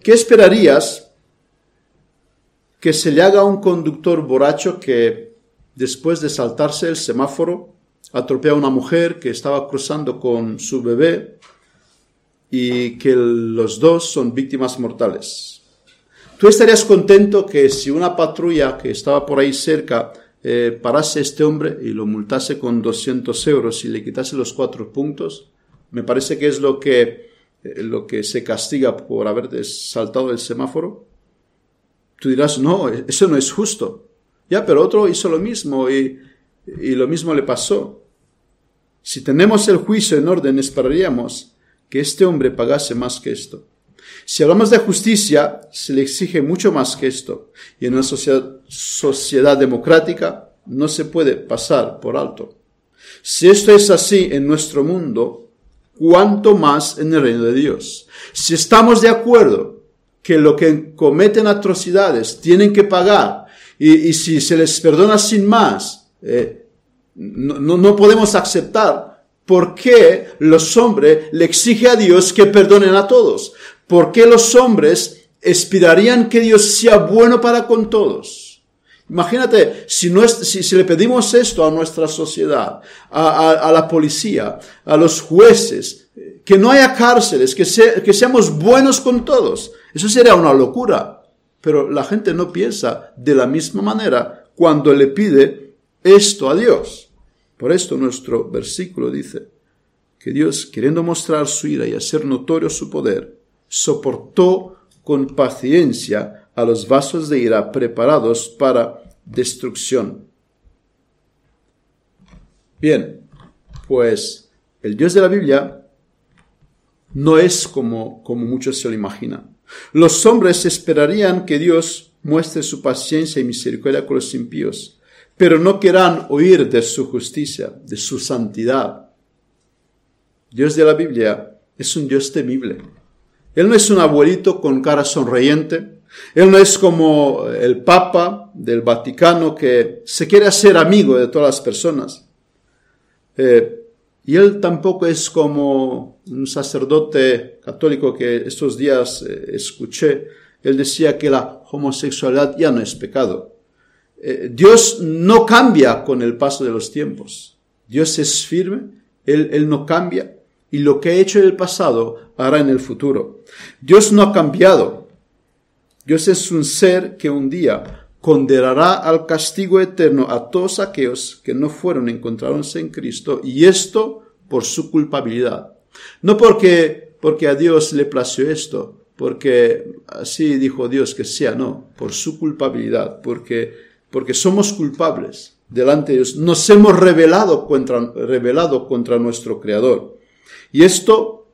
¿Qué esperarías que se le haga a un conductor borracho que después de saltarse el semáforo atropella a una mujer que estaba cruzando con su bebé y que los dos son víctimas mortales? ¿Tú estarías contento que si una patrulla que estaba por ahí cerca eh, parase este hombre y lo multase con 200 euros y le quitase los cuatro puntos, me parece que es lo que, eh, lo que se castiga por haber saltado el semáforo. Tú dirás, no, eso no es justo. Ya, pero otro hizo lo mismo y, y lo mismo le pasó. Si tenemos el juicio en orden, esperaríamos que este hombre pagase más que esto. Si hablamos de justicia, se le exige mucho más que esto. Y en una sociedad, democrática no se puede pasar por alto. Si esto es así en nuestro mundo, ¿cuánto más en el reino de Dios? Si estamos de acuerdo que lo que cometen atrocidades tienen que pagar y, si se les perdona sin más, eh, no, no podemos aceptar ¿Por qué los hombres le exigen a Dios que perdonen a todos? ¿Por qué los hombres esperarían que Dios sea bueno para con todos? Imagínate, si, si, le pedimos esto a nuestra sociedad, a, la policía, a los jueces, que no haya cárceles, que, que seamos buenos con todos, eso sería una locura. Pero la gente no piensa de la misma manera cuando le pide esto a Dios. Por esto nuestro versículo dice que Dios, queriendo mostrar su ira y hacer notorio su poder, soportó con paciencia a los vasos de ira preparados para destrucción. Bien, pues el Dios de la Biblia no es como, como muchos se lo imaginan. Los hombres esperarían que Dios muestre su paciencia y misericordia con los impíos, pero no querrán oír de su justicia, de su santidad. Dios de la Biblia es un Dios temible. Él no es un abuelito con cara sonriente. Él no es como el Papa del Vaticano que se quiere hacer amigo de todas las personas. Eh, y él tampoco es como un sacerdote católico que estos días eh, escuché. Él decía que la homosexualidad ya no es pecado. Eh, Dios no cambia con el paso de los tiempos. Dios es firme, Él, él no cambia y lo que ha hecho en el pasado hará en el futuro. Dios no ha cambiado. Dios es un ser que un día condenará al castigo eterno a todos aquellos que no fueron encontrados en Cristo y esto por su culpabilidad. No porque, porque a Dios le plació esto, porque así dijo Dios que sea, no, por su culpabilidad, porque, porque somos culpables delante de Dios. Nos hemos rebelado contra, contra nuestro Creador. Y esto,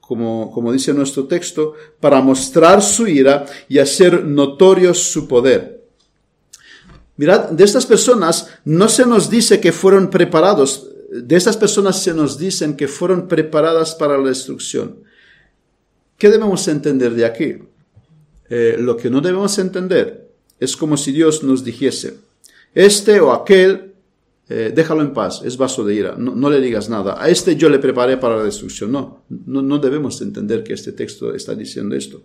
como, como dice nuestro texto, para mostrar su ira y hacer notorio su poder. Mirad, de estas personas no se nos dice que fueron preparados, de estas personas se nos dicen que fueron preparadas para la destrucción. ¿Qué debemos entender de aquí? Eh, lo que no debemos entender es como si Dios nos dijese, este o aquel, eh, déjalo en paz, es vaso de ira, no, le digas nada. A este yo le preparé para la destrucción. No, no, debemos entender que este texto está diciendo esto.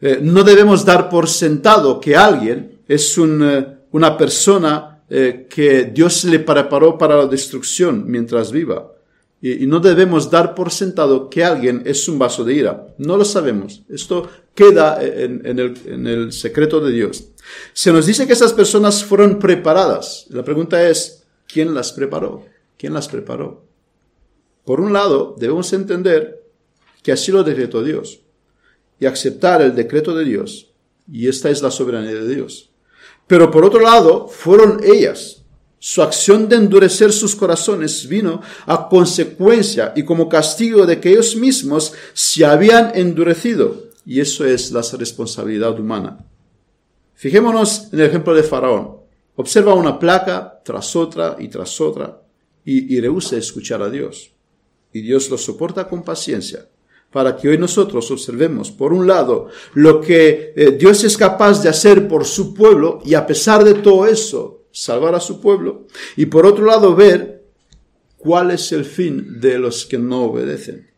Eh, no debemos dar por sentado que alguien es un una persona eh, que Dios le preparó para la destrucción mientras viva. Y, no debemos dar por sentado que alguien es un vaso de ira. No lo sabemos. Esto queda en, el, en el secreto de Dios. Se nos dice que esas personas fueron preparadas. La pregunta es, ¿quién las preparó? ¿Quién las preparó? Por un lado, debemos entender que así lo decretó Dios y aceptar el decreto de Dios. Y esta es la soberanía de Dios. Pero por otro lado, fueron ellas. Su acción de endurecer sus corazones vino a consecuencia y como castigo de que ellos mismos se habían endurecido. Y eso es la responsabilidad humana. Fijémonos en el ejemplo de Faraón. Observa una placa tras otra y tras otra y, y rehúsa escuchar a Dios. Y Dios lo soporta con paciencia para que hoy nosotros observemos, por un lado, lo que eh, Dios es capaz de hacer por su pueblo y a pesar de todo eso, salvar a su pueblo, y por otro lado, ver cuál es el fin de los que no obedecen.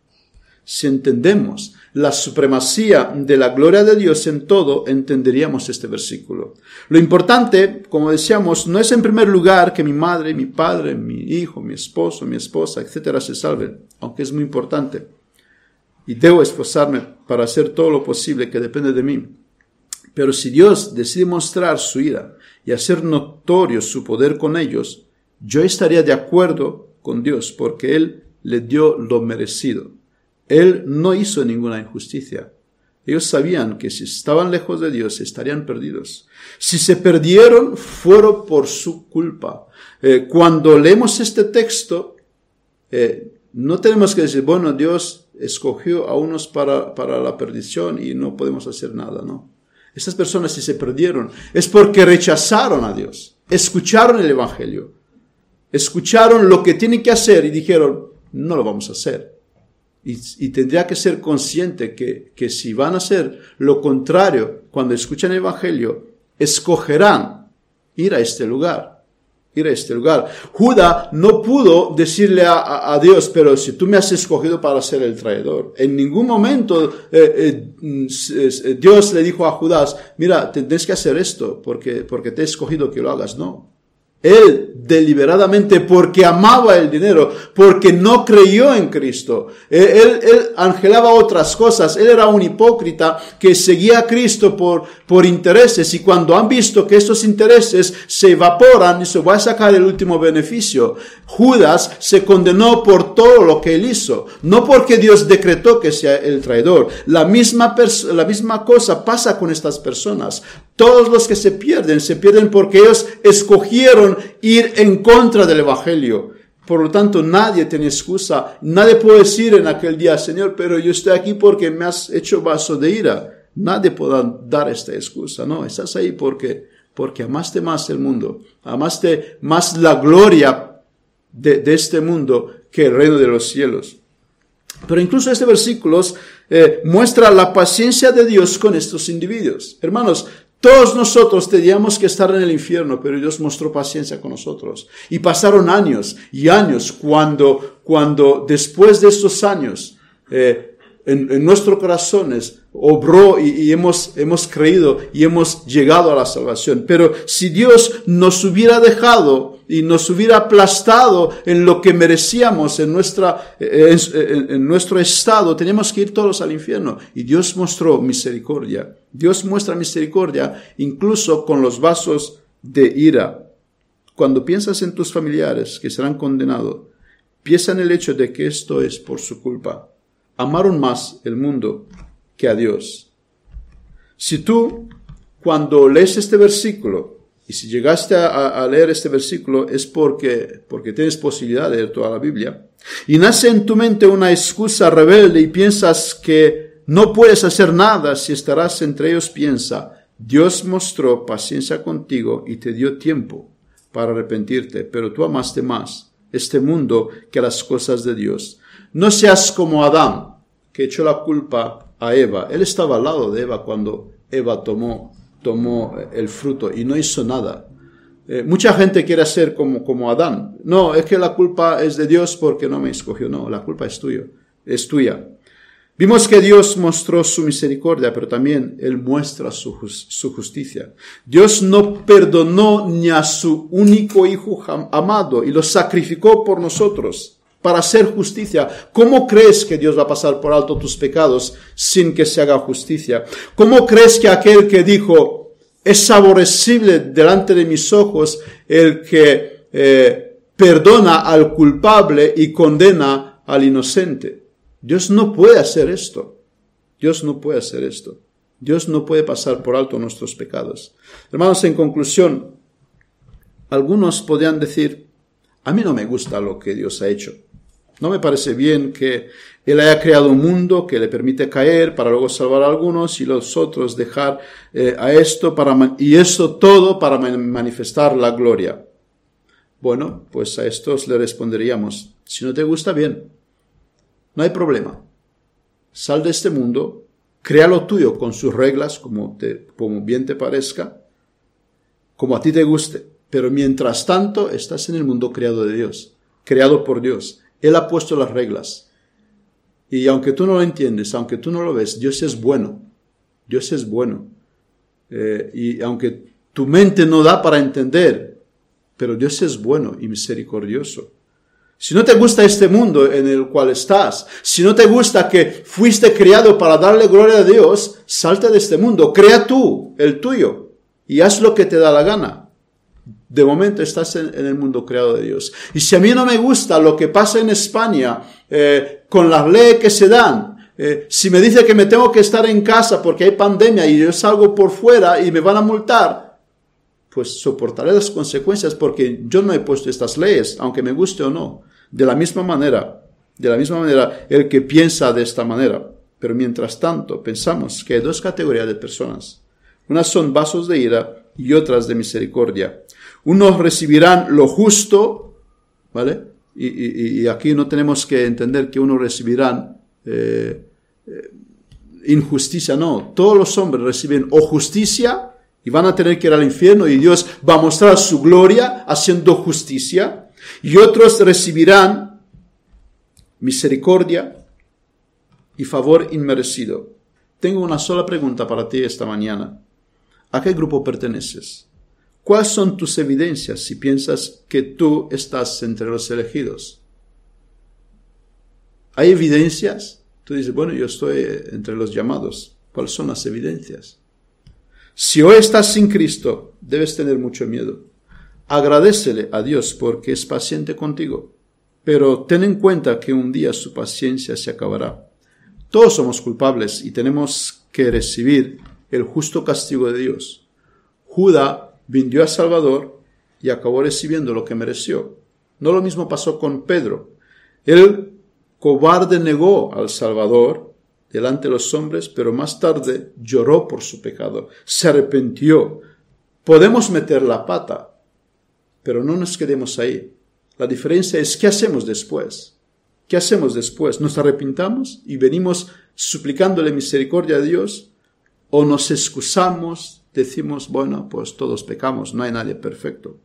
Si entendemos la supremacía de la gloria de Dios en todo, entenderíamos este versículo. Lo importante, como decíamos, no es en primer lugar que mi madre, mi padre, mi hijo, mi esposo, mi esposa, etcétera, se salven, aunque es muy importante y debo esforzarme para hacer todo lo posible que depende de mí. Pero si Dios decide mostrar su ira y hacer notorio su poder con ellos, yo estaría de acuerdo con Dios porque Él le dio lo merecido. Él no hizo ninguna injusticia. Ellos sabían que si estaban lejos de Dios estarían perdidos. Si se perdieron, fueron por su culpa. Eh, cuando leemos este texto, eh, no tenemos que decir, bueno, Dios escogió a unos para, para la perdición y no podemos hacer nada, ¿no? Estas personas si se perdieron es porque rechazaron a Dios, escucharon el Evangelio, escucharon lo que tienen que hacer y dijeron, no lo vamos a hacer. Y, y, tendría que ser consciente que, que si van a hacer lo contrario cuando escuchan el Evangelio, escogerán ir a este lugar ir a este lugar. Judá no pudo decirle a, Dios, pero si tú me has escogido para ser el traidor. En ningún momento eh, eh, Dios le dijo a Judas, mira, tienes que hacer esto porque, porque te he escogido que lo hagas. No. Él deliberadamente porque amaba el dinero, porque no creyó en Cristo. Él, él, angelaba otras cosas. Él era un hipócrita que seguía a Cristo por, por intereses y cuando han visto que estos intereses se evaporan y se va a sacar el último beneficio. Judas se condenó por todo lo que él hizo, no porque Dios decretó que sea el traidor. La misma, la misma cosa pasa con estas personas. Todos los que se pierden, se pierden porque ellos escogieron ir en contra del Evangelio. Por lo tanto, nadie tiene excusa. Nadie puede decir en aquel día, Señor, pero yo estoy aquí porque me has hecho vaso de ira. Nadie podrá dar esta excusa. No, estás ahí porque, porque amaste más el mundo. Amaste más la gloria de, este mundo que el reino de los cielos. Pero incluso este versículo eh, muestra la paciencia de Dios con estos individuos. Hermanos, todos nosotros teníamos que estar en el infierno, pero Dios mostró paciencia con nosotros. Y pasaron años y años cuando, cuando después de estos años, eh, en, en, nuestros corazones obró y, hemos, hemos creído y hemos llegado a la salvación. Pero si Dios nos hubiera dejado y nos hubiera aplastado en lo que merecíamos en, nuestra, en, en nuestro estado, teníamos que ir todos al infierno. Y Dios mostró misericordia. Dios muestra misericordia incluso con los vasos de ira. Cuando piensas en tus familiares que serán condenados, piensa en el hecho de que esto es por su culpa amaron más el mundo que a Dios. Si tú, cuando lees este versículo, y si llegaste a, leer este versículo es porque, porque tienes posibilidad de leer toda la Biblia, y nace en tu mente una excusa rebelde y piensas que no puedes hacer nada si estarás entre ellos, piensa, Dios mostró paciencia contigo y te dio tiempo para arrepentirte, pero tú amaste más este mundo que las cosas de Dios. No seas como Adán, que echó la culpa a Eva. Él estaba al lado de Eva cuando Eva tomó, tomó el fruto y no hizo nada. Eh, mucha gente quiere ser como, como Adán. No, es que la culpa es de Dios porque no me escogió. No, la culpa es tuya. Es tuya. Vimos que Dios mostró su misericordia, pero también Él muestra su, justicia. Dios no perdonó ni a su único Hijo amado y lo sacrificó por nosotros para hacer justicia. ¿Cómo crees que Dios va a pasar por alto tus pecados sin que se haga justicia? ¿Cómo crees que aquel que dijo, es aborrecible delante de mis ojos el que eh, perdona al culpable y condena al inocente? Dios no puede hacer esto. Dios no puede hacer esto. Dios no puede pasar por alto nuestros pecados. Hermanos, en conclusión, algunos podrían decir, a mí no me gusta lo que Dios ha hecho. No me parece bien que Él haya creado un mundo que le permite caer para luego salvar a algunos y los otros dejar eh, a esto para, y eso todo para manifestar la gloria. Bueno, pues a estos le responderíamos, si no te gusta bien, no hay problema. Sal de este mundo, crea lo tuyo con sus reglas, como, te, como bien te parezca, como a ti te guste. Pero mientras tanto, estás en el mundo creado de Dios, creado por Dios. Él ha puesto las reglas. Y aunque tú no lo entiendes, aunque tú no lo ves, Dios es bueno. Dios es bueno. Eh, y aunque tu mente no da para entender, pero Dios es bueno y misericordioso. Si no te gusta este mundo en el cual estás, si no te gusta que fuiste criado para darle gloria a Dios, salte de este mundo, crea tú el tuyo y haz lo que te da la gana. De momento estás en, el mundo creado de Dios. Y si a mí no me gusta lo que pasa en España eh, con las leyes que se dan, eh, si me dice que me tengo que estar en casa porque hay pandemia y yo salgo por fuera y me van a multar, pues soportaré las consecuencias porque yo no he puesto estas leyes, aunque me guste o no. De la misma manera, de la misma manera, el que piensa de esta manera. Pero mientras tanto, pensamos que hay dos categorías de personas. Unas son vasos de ira y otras de misericordia. Unos recibirán lo justo, ¿vale? Y, aquí no tenemos que entender que unos recibirán eh, eh, injusticia, no. Todos los hombres reciben o justicia y van a tener que ir al infierno y Dios va a mostrar su gloria haciendo justicia y otros recibirán misericordia y favor inmerecido. Tengo una sola pregunta para ti esta mañana. ¿A qué grupo perteneces? ¿Cuáles son tus evidencias si piensas que tú estás entre los elegidos? ¿Hay evidencias? Tú dices, bueno, yo estoy entre los llamados. ¿Cuáles son las evidencias? Si hoy estás sin Cristo, debes tener mucho miedo. Agradecele a Dios porque es paciente contigo, pero ten en cuenta que un día su paciencia se acabará. Todos somos culpables y tenemos que recibir el justo castigo de Dios. Judá vendió a Salvador y acabó recibiendo lo que mereció. No lo mismo pasó con Pedro. El cobarde negó al Salvador delante de los hombres, pero más tarde lloró por su pecado, se arrepintió. Podemos meter la pata, pero no nos quedemos ahí. La diferencia es qué hacemos después. ¿Qué hacemos después? ¿Nos arrepintamos y venimos suplicándole misericordia a Dios? ¿O nos excusamos, decimos, bueno, pues todos pecamos, no hay nadie perfecto?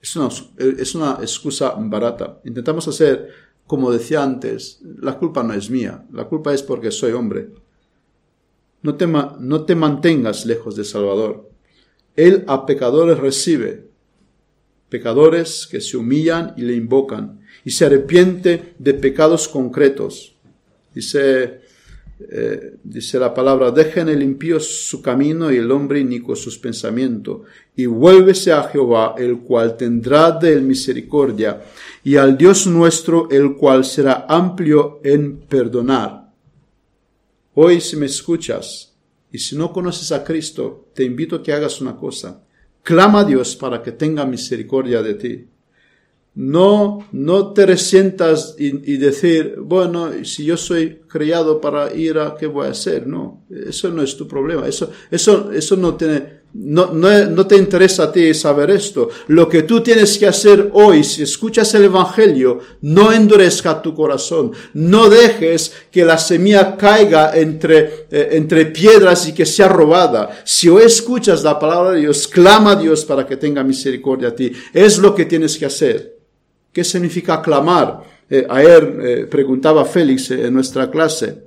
Es una, es una excusa barata. Intentamos hacer, como decía antes, la culpa no es mía, la culpa es porque soy hombre. No te, no te mantengas lejos de Salvador. Él a pecadores recibe, pecadores que se humillan y le invocan y se arrepiente de pecados concretos. Dice, eh, dice la palabra, dejen el impío su camino y el hombre inicuo sus pensamientos, y vuélvese a Jehová, el cual tendrá de él misericordia, y al Dios nuestro, el cual será amplio en perdonar. Hoy si me escuchas y si no conoces a Cristo, te invito a que hagas una cosa. Clama a Dios para que tenga misericordia de ti. No, no te resientas y, decir, bueno, si yo soy criado para ir a, ¿qué voy a hacer? No, eso no es tu problema. Eso, eso, eso no tiene, no, no, no, te interesa a ti saber esto. Lo que tú tienes que hacer hoy, si escuchas el Evangelio, no endurezca tu corazón. No dejes que la semilla caiga entre, eh, entre piedras y que sea robada. Si hoy escuchas la palabra de Dios, clama a Dios para que tenga misericordia a ti. Es lo que tienes que hacer. ¿Qué significa clamar? Eh, ayer eh, preguntaba Félix eh, en nuestra clase,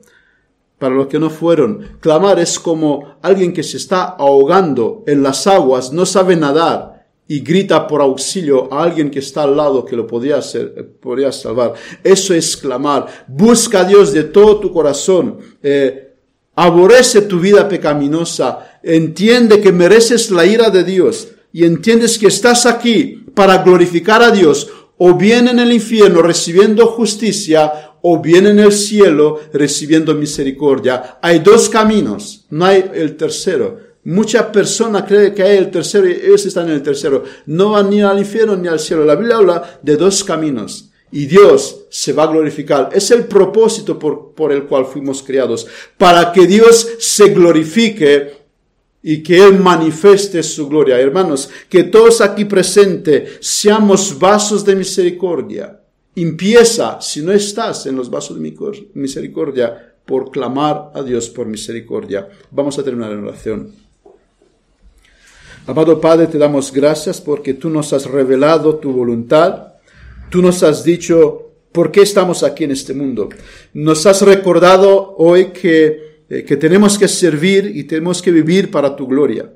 para los que no fueron, clamar es como alguien que se está ahogando en las aguas, no sabe nadar y grita por auxilio a alguien que está al lado que lo podía, hacer, podría salvar. Eso es clamar. Busca a Dios de todo tu corazón. aborrece tu vida pecaminosa. Entiende que mereces la ira de Dios y entiendes que estás aquí para glorificar a Dios o bien en el infierno recibiendo justicia, o bien en el cielo recibiendo misericordia. Hay dos caminos, no hay el tercero. Mucha persona cree que hay el tercero y ellos están en el tercero. No van ni al infierno ni al cielo. La Biblia habla de dos caminos y Dios se va a glorificar. Es el propósito por, por el cual fuimos creados. Para que Dios se glorifique y que Él manifieste su gloria. Hermanos, que todos aquí presentes seamos vasos de misericordia. Empieza, si no estás en los vasos de misericordia, por clamar a Dios por misericordia. Vamos a terminar en oración. Amado Padre, te damos gracias porque tú nos has revelado tu voluntad. Tú nos has dicho por qué estamos aquí en este mundo. Nos has recordado hoy que eh, que tenemos que servir y tenemos que vivir para tu gloria,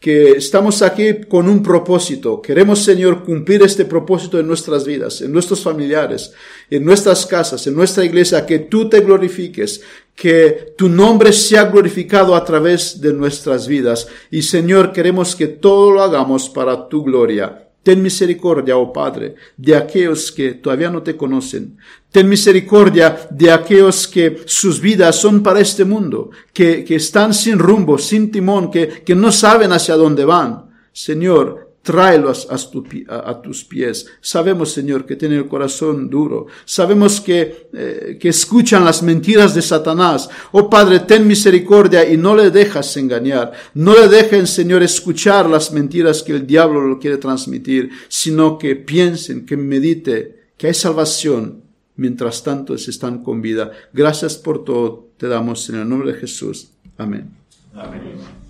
que estamos aquí con un propósito. Queremos, Señor, cumplir este propósito en nuestras vidas, en nuestros familiares, en nuestras casas, en nuestra iglesia, que tú te glorifiques, que tu nombre sea glorificado a través de nuestras vidas. Y, Señor, queremos que todo lo hagamos para tu gloria. Ten misericordia, oh Padre, de aquellos que todavía no te conocen. Ten misericordia de aquellos que sus vidas son para este mundo, que, que están sin rumbo, sin timón, que, que no saben hacia dónde van. Señor, tráelos a, tus pies. Sabemos, Señor, que tienen el corazón duro. Sabemos que, eh, que escuchan las mentiras de Satanás. Oh Padre, ten misericordia y no le dejas engañar. No le dejen, Señor, escuchar las mentiras que el diablo lo quiere transmitir, sino que piensen, que medite, que hay salvación. Mientras tanto, se están con vida. Gracias por todo. Te damos en el nombre de Jesús. Amén. Amén.